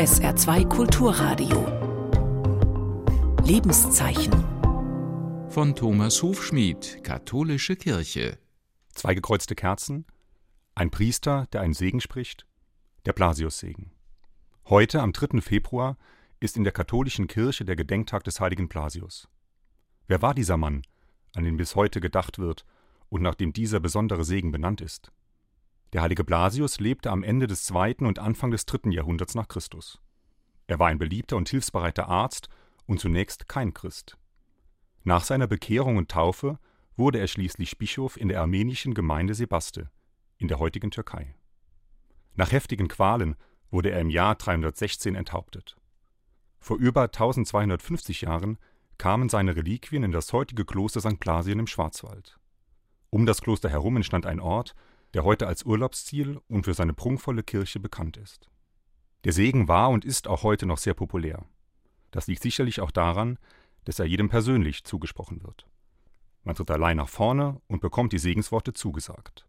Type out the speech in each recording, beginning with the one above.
SR2 Kulturradio. Lebenszeichen. Von Thomas Hufschmied, Katholische Kirche. Zwei gekreuzte Kerzen, ein Priester, der einen Segen spricht, der Blasiussegen. Heute, am 3. Februar, ist in der katholischen Kirche der Gedenktag des heiligen Blasius. Wer war dieser Mann, an den bis heute gedacht wird und nach dem dieser besondere Segen benannt ist? Der heilige Blasius lebte am Ende des zweiten und Anfang des dritten Jahrhunderts nach Christus. Er war ein beliebter und hilfsbereiter Arzt und zunächst kein Christ. Nach seiner Bekehrung und Taufe wurde er schließlich Bischof in der armenischen Gemeinde Sebaste in der heutigen Türkei. Nach heftigen Qualen wurde er im Jahr 316 enthauptet. Vor über 1250 Jahren kamen seine Reliquien in das heutige Kloster St. Blasien im Schwarzwald. Um das Kloster herum entstand ein Ort, der heute als Urlaubsziel und für seine prunkvolle Kirche bekannt ist. Der Segen war und ist auch heute noch sehr populär. Das liegt sicherlich auch daran, dass er jedem persönlich zugesprochen wird. Man tritt allein nach vorne und bekommt die Segensworte zugesagt.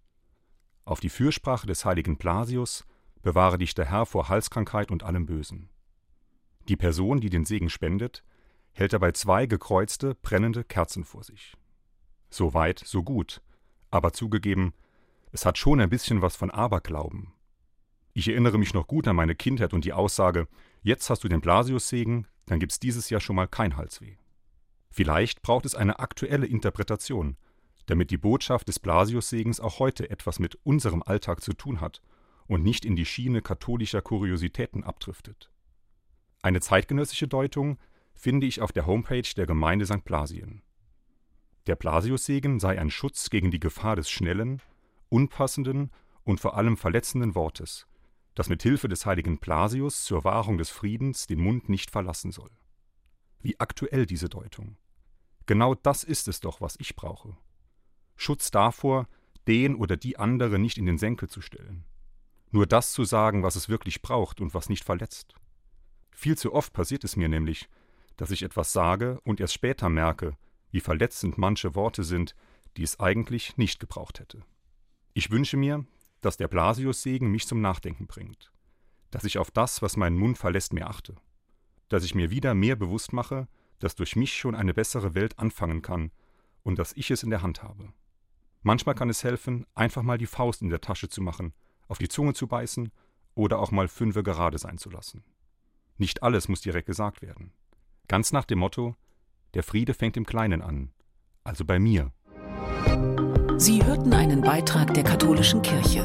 Auf die Fürsprache des heiligen Blasius bewahre dich der Herr vor Halskrankheit und allem Bösen. Die Person, die den Segen spendet, hält dabei zwei gekreuzte, brennende Kerzen vor sich. So weit, so gut, aber zugegeben, es hat schon ein bisschen was von Aberglauben. Ich erinnere mich noch gut an meine Kindheit und die Aussage, jetzt hast du den Blasiussegen, dann gibt's dieses Jahr schon mal kein Halsweh. Vielleicht braucht es eine aktuelle Interpretation, damit die Botschaft des Blasiussegens auch heute etwas mit unserem Alltag zu tun hat und nicht in die Schiene katholischer Kuriositäten abdriftet. Eine zeitgenössische Deutung finde ich auf der Homepage der Gemeinde St. Blasien. Der Blasiussegen sei ein Schutz gegen die Gefahr des schnellen, unpassenden und vor allem verletzenden Wortes, das mit Hilfe des heiligen Blasius zur Wahrung des Friedens den Mund nicht verlassen soll. Wie aktuell diese Deutung. Genau das ist es doch, was ich brauche. Schutz davor, den oder die andere nicht in den Senkel zu stellen. Nur das zu sagen, was es wirklich braucht und was nicht verletzt. Viel zu oft passiert es mir nämlich, dass ich etwas sage und erst später merke, wie verletzend manche Worte sind, die es eigentlich nicht gebraucht hätte. Ich wünsche mir, dass der Blasius-Segen mich zum Nachdenken bringt, dass ich auf das, was meinen Mund verlässt, mehr achte, dass ich mir wieder mehr bewusst mache, dass durch mich schon eine bessere Welt anfangen kann und dass ich es in der Hand habe. Manchmal kann es helfen, einfach mal die Faust in der Tasche zu machen, auf die Zunge zu beißen oder auch mal fünfe gerade sein zu lassen. Nicht alles muss direkt gesagt werden. Ganz nach dem Motto, der Friede fängt im Kleinen an, also bei mir. Sie hörten einen Beitrag der katholischen Kirche.